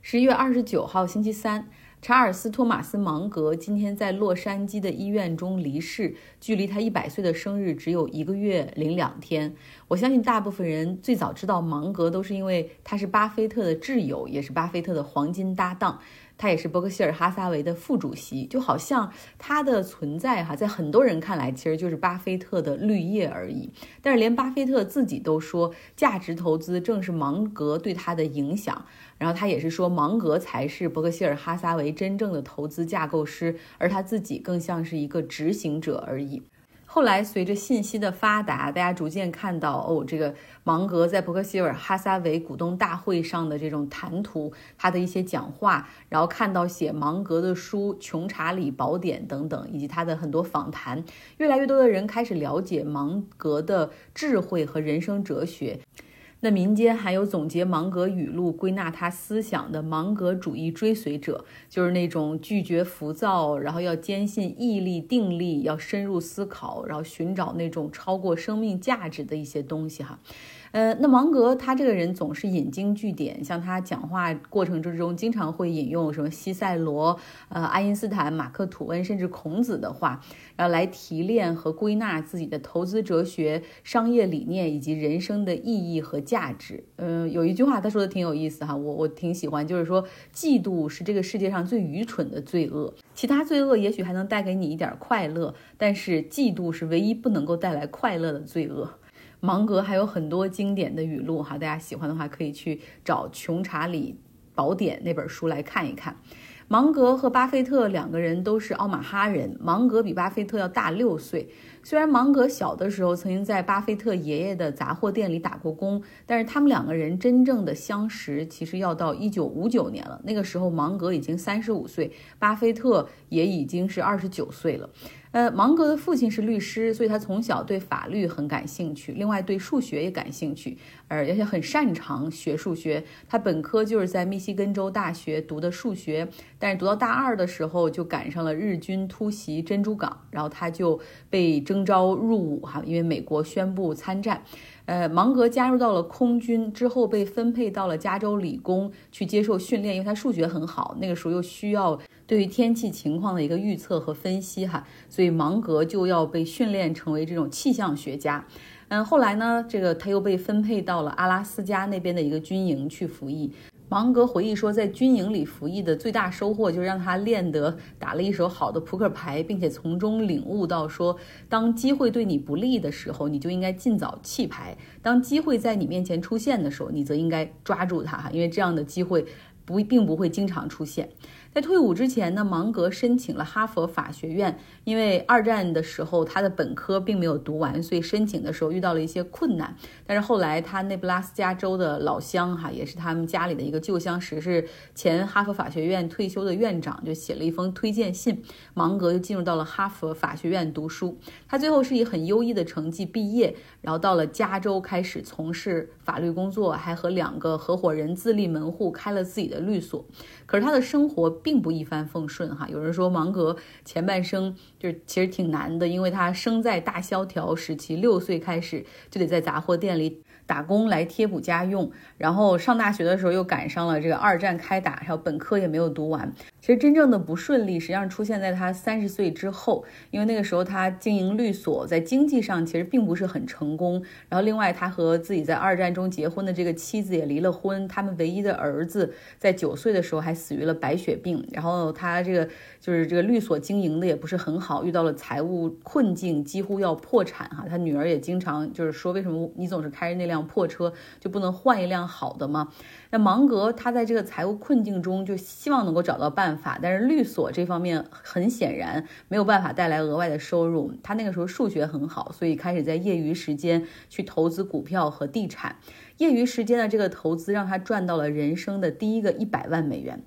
十一月二十九号，星期三，查尔斯·托马斯·芒格今天在洛杉矶的医院中离世，距离他一百岁的生日只有一个月零两天。我相信大部分人最早知道芒格，都是因为他是巴菲特的挚友，也是巴菲特的黄金搭档。他也是伯克希尔哈撒韦的副主席，就好像他的存在哈，在很多人看来其实就是巴菲特的绿叶而已。但是连巴菲特自己都说，价值投资正是芒格对他的影响。然后他也是说，芒格才是伯克希尔哈撒韦真正的投资架构师，而他自己更像是一个执行者而已。后来，随着信息的发达，大家逐渐看到，哦，这个芒格在伯克希尔哈撒韦股东大会上的这种谈吐，他的一些讲话，然后看到写芒格的书《穷查理宝典》等等，以及他的很多访谈，越来越多的人开始了解芒格的智慧和人生哲学。那民间还有总结芒格语录、归纳他思想的芒格主义追随者，就是那种拒绝浮躁，然后要坚信毅力、定力，要深入思考，然后寻找那种超过生命价值的一些东西哈。呃，那芒格他这个人总是引经据典，像他讲话过程之中，经常会引用什么西塞罗、呃爱因斯坦、马克吐温，甚至孔子的话，然后来提炼和归纳自己的投资哲学、商业理念以及人生的意义和价值。嗯，有一句话他说的挺有意思哈，我我挺喜欢，就是说嫉妒是这个世界上最愚蠢的罪恶，其他罪恶也许还能带给你一点快乐，但是嫉妒是唯一不能够带来快乐的罪恶。芒格还有很多经典的语录哈，大家喜欢的话可以去找《穷查理宝典》那本书来看一看。芒格和巴菲特两个人都是奥马哈人，芒格比巴菲特要大六岁。虽然芒格小的时候曾经在巴菲特爷爷的杂货店里打过工，但是他们两个人真正的相识其实要到一九五九年了。那个时候芒格已经三十五岁，巴菲特也已经是二十九岁了。呃，芒格的父亲是律师，所以他从小对法律很感兴趣，另外对数学也感兴趣，而且很擅长学数学。他本科就是在密西根州大学读的数学，但是读到大二的时候就赶上了日军突袭珍珠港，然后他就被征召入伍哈，因为美国宣布参战。呃，芒格加入到了空军之后，被分配到了加州理工去接受训练，因为他数学很好，那个时候又需要对于天气情况的一个预测和分析哈，所以芒格就要被训练成为这种气象学家。嗯，后来呢，这个他又被分配到了阿拉斯加那边的一个军营去服役。芒格回忆说，在军营里服役的最大收获就是让他练得打了一手好的扑克牌，并且从中领悟到说，当机会对你不利的时候，你就应该尽早弃牌；当机会在你面前出现的时候，你则应该抓住它哈，因为这样的机会不并不会经常出现。在退伍之前呢，芒格申请了哈佛法学院。因为二战的时候他的本科并没有读完，所以申请的时候遇到了一些困难。但是后来他内布拉斯加州的老乡哈，也是他们家里的一个旧相识，是前哈佛法学院退休的院长，就写了一封推荐信，芒格就进入到了哈佛法学院读书。他最后是以很优异的成绩毕业，然后到了加州开始从事法律工作，还和两个合伙人自立门户，开了自己的律所。可是他的生活并不一帆风顺哈。有人说芒格前半生。就是其实挺难的，因为他生在大萧条时期，六岁开始就得在杂货店里。打工来贴补家用，然后上大学的时候又赶上了这个二战开打，还有本科也没有读完。其实真正的不顺利，实际上出现在他三十岁之后，因为那个时候他经营律所，在经济上其实并不是很成功。然后另外，他和自己在二战中结婚的这个妻子也离了婚，他们唯一的儿子在九岁的时候还死于了白血病。然后他这个就是这个律所经营的也不是很好，遇到了财务困境，几乎要破产哈。他女儿也经常就是说，为什么你总是开着那辆。破车就不能换一辆好的吗？那芒格他在这个财务困境中，就希望能够找到办法，但是律所这方面很显然没有办法带来额外的收入。他那个时候数学很好，所以开始在业余时间去投资股票和地产。业余时间的这个投资让他赚到了人生的第一个一百万美元。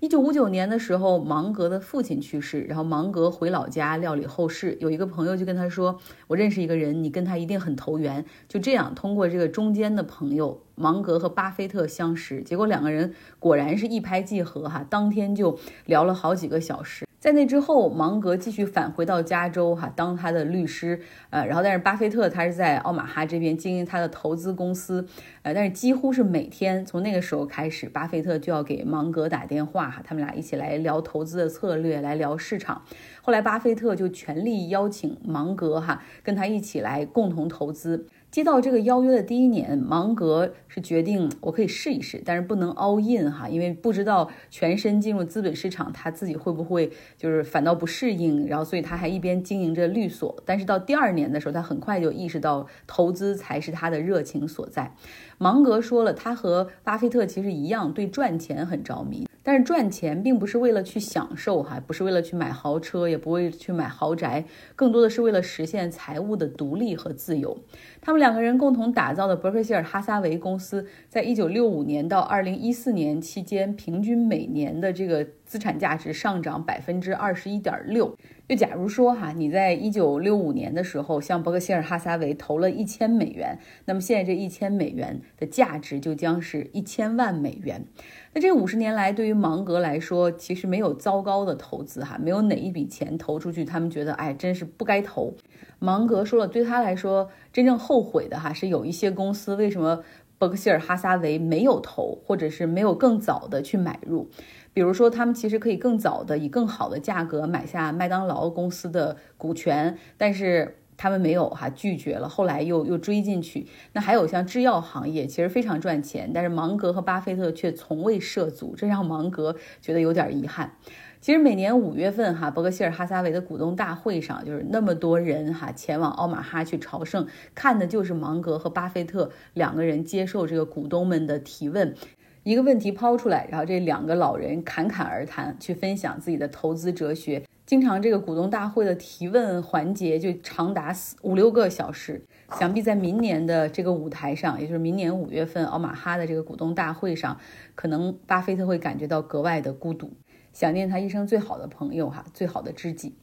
一九五九年的时候，芒格的父亲去世，然后芒格回老家料理后事。有一个朋友就跟他说：“我认识一个人，你跟他一定很投缘。”就这样，通过这个中间的朋友，芒格和巴菲特相识，结果两个人果然是一拍即合，哈，当天就聊了好几个小时。在那之后，芒格继续返回到加州，哈，当他的律师，呃，然后但是巴菲特他是在奥马哈这边经营他的投资公司，呃，但是几乎是每天从那个时候开始，巴菲特就要给芒格打电话，哈，他们俩一起来聊投资的策略，来聊市场。后来巴菲特就全力邀请芒格，哈，跟他一起来共同投资。接到这个邀约的第一年，芒格是决定我可以试一试，但是不能 all in 哈，因为不知道全身进入资本市场，他自己会不会就是反倒不适应，然后所以他还一边经营着律所。但是到第二年的时候，他很快就意识到投资才是他的热情所在。芒格说了，他和巴菲特其实一样，对赚钱很着迷。但是赚钱并不是为了去享受，哈，不是为了去买豪车，也不会去买豪宅，更多的是为了实现财务的独立和自由。他们两个人共同打造的伯克希尔哈撒韦公司，在一九六五年到二零一四年期间，平均每年的这个资产价值上涨百分之二十一点六。就假如说哈，你在一九六五年的时候向伯克希尔哈撒韦投了一千美元，那么现在这一千美元的价值就将是一千万美元。那这五十年来，对于芒格来说，其实没有糟糕的投资哈，没有哪一笔钱投出去，他们觉得哎，真是不该投。芒格说了，对他来说，真正后悔的哈是有一些公司为什么伯克希尔哈撒韦没有投，或者是没有更早的去买入。比如说，他们其实可以更早的以更好的价格买下麦当劳公司的股权，但是他们没有哈拒绝了，后来又又追进去。那还有像制药行业，其实非常赚钱，但是芒格和巴菲特却从未涉足，这让芒格觉得有点遗憾。其实每年五月份哈，伯克希尔哈撒韦的股东大会上，就是那么多人哈前往奥马哈去朝圣，看的就是芒格和巴菲特两个人接受这个股东们的提问。一个问题抛出来，然后这两个老人侃侃而谈，去分享自己的投资哲学。经常这个股东大会的提问环节就长达四五六个小时。想必在明年的这个舞台上，也就是明年五月份奥马哈的这个股东大会上，可能巴菲特会感觉到格外的孤独，想念他一生最好的朋友哈，最好的知己。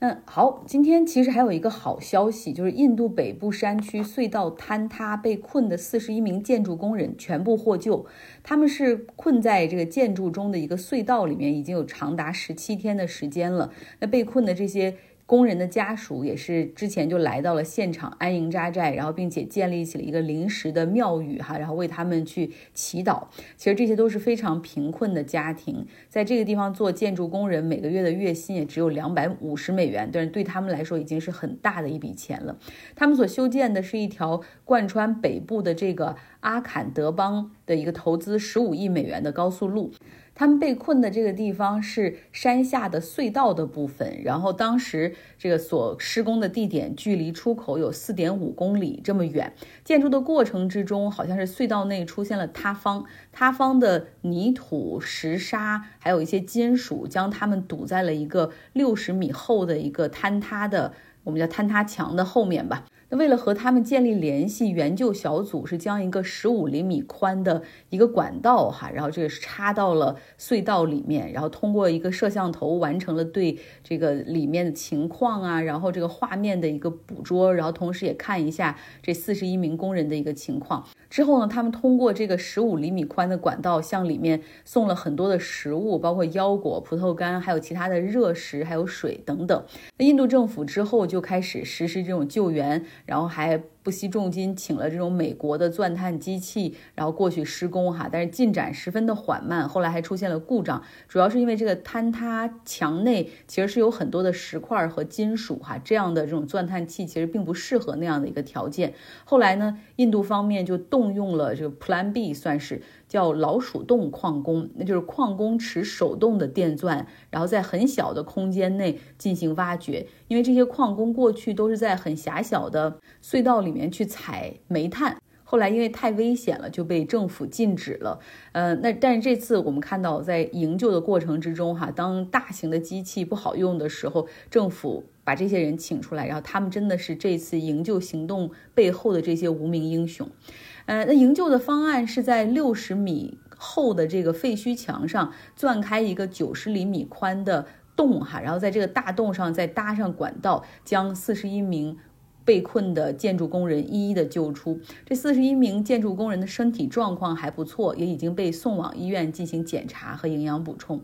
嗯，好，今天其实还有一个好消息，就是印度北部山区隧道坍塌被困的四十一名建筑工人全部获救。他们是困在这个建筑中的一个隧道里面，已经有长达十七天的时间了。那被困的这些。工人的家属也是之前就来到了现场安营扎寨，然后并且建立起了一个临时的庙宇哈，然后为他们去祈祷。其实这些都是非常贫困的家庭，在这个地方做建筑工人，每个月的月薪也只有两百五十美元，但是对他们来说已经是很大的一笔钱了。他们所修建的是一条贯穿北部的这个阿坎德邦的一个投资十五亿美元的高速路。他们被困的这个地方是山下的隧道的部分，然后当时这个所施工的地点距离出口有四点五公里这么远。建筑的过程之中，好像是隧道内出现了塌方，塌方的泥土、石沙还有一些金属将他们堵在了一个六十米厚的一个坍塌的，我们叫坍塌墙的后面吧。那为了和他们建立联系，援救小组是将一个十五厘米宽的一个管道哈，然后这个是插到了隧道里面，然后通过一个摄像头完成了对这个里面的情况啊，然后这个画面的一个捕捉，然后同时也看一下这四十一名工人的一个情况。之后呢，他们通过这个十五厘米宽的管道向里面送了很多的食物，包括腰果、葡萄干，还有其他的热食，还有水等等。那印度政府之后就开始实施这种救援，然后还。不惜重金请了这种美国的钻探机器，然后过去施工哈，但是进展十分的缓慢，后来还出现了故障，主要是因为这个坍塌墙内其实是有很多的石块和金属哈，这样的这种钻探器其实并不适合那样的一个条件。后来呢，印度方面就动用了这个 Plan B，算是。叫老鼠洞矿工，那就是矿工持手动的电钻，然后在很小的空间内进行挖掘。因为这些矿工过去都是在很狭小的隧道里里面去采煤炭，后来因为太危险了，就被政府禁止了。呃，那但是这次我们看到，在营救的过程之中，哈，当大型的机器不好用的时候，政府把这些人请出来，然后他们真的是这次营救行动背后的这些无名英雄。呃，那营救的方案是在六十米厚的这个废墟墙上钻开一个九十厘米宽的洞哈，然后在这个大洞上再搭上管道，将四十一名被困的建筑工人一一的救出。这四十一名建筑工人的身体状况还不错，也已经被送往医院进行检查和营养补充。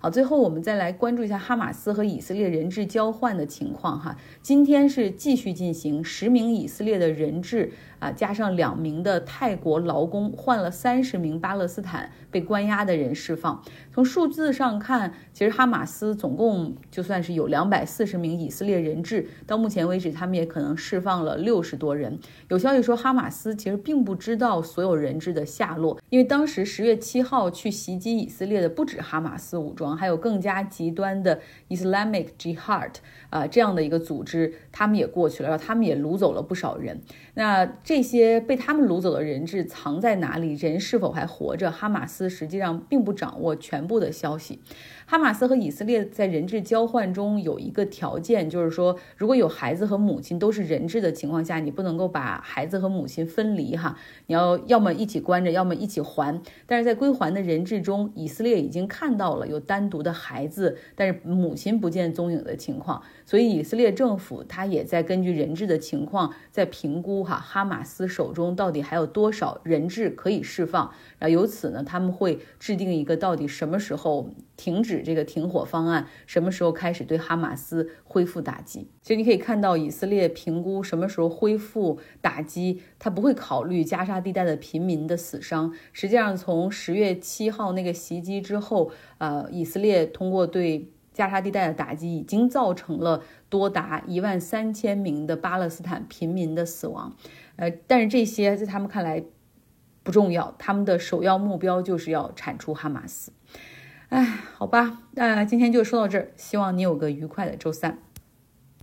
好，最后我们再来关注一下哈马斯和以色列人质交换的情况哈。今天是继续进行，十名以色列的人质啊，加上两名的泰国劳工，换了三十名巴勒斯坦被关押的人释放。从数字上看，其实哈马斯总共就算是有两百四十名以色列人质，到目前为止，他们也可能释放了六十多人。有消息说，哈马斯其实并不知道所有人质的下落，因为当时十月七号去袭击以色列的不止哈马斯武装。还有更加极端的 Islamic Jihad 啊，这样的一个组织，他们也过去了，然后他们也掳走了不少人。那这些被他们掳走的人质藏在哪里？人是否还活着？哈马斯实际上并不掌握全部的消息。哈马斯和以色列在人质交换中有一个条件，就是说，如果有孩子和母亲都是人质的情况下，你不能够把孩子和母亲分离哈，你要要么一起关着，要么一起还。但是在归还的人质中，以色列已经看到了有单独的孩子，但是母亲不见踪影的情况，所以以色列政府他也在根据人质的情况在评估哈，马斯手中到底还有多少人质可以释放，然后由此呢，他们会制定一个到底什么时候停止。这个停火方案什么时候开始对哈马斯恢复打击？其实你可以看到，以色列评估什么时候恢复打击，他不会考虑加沙地带的平民的死伤。实际上，从十月七号那个袭击之后，呃，以色列通过对加沙地带的打击，已经造成了多达一万三千名的巴勒斯坦平民的死亡。呃，但是这些在他们看来不重要，他们的首要目标就是要铲除哈马斯。哎，好吧，那今天就说到这儿，希望你有个愉快的周三。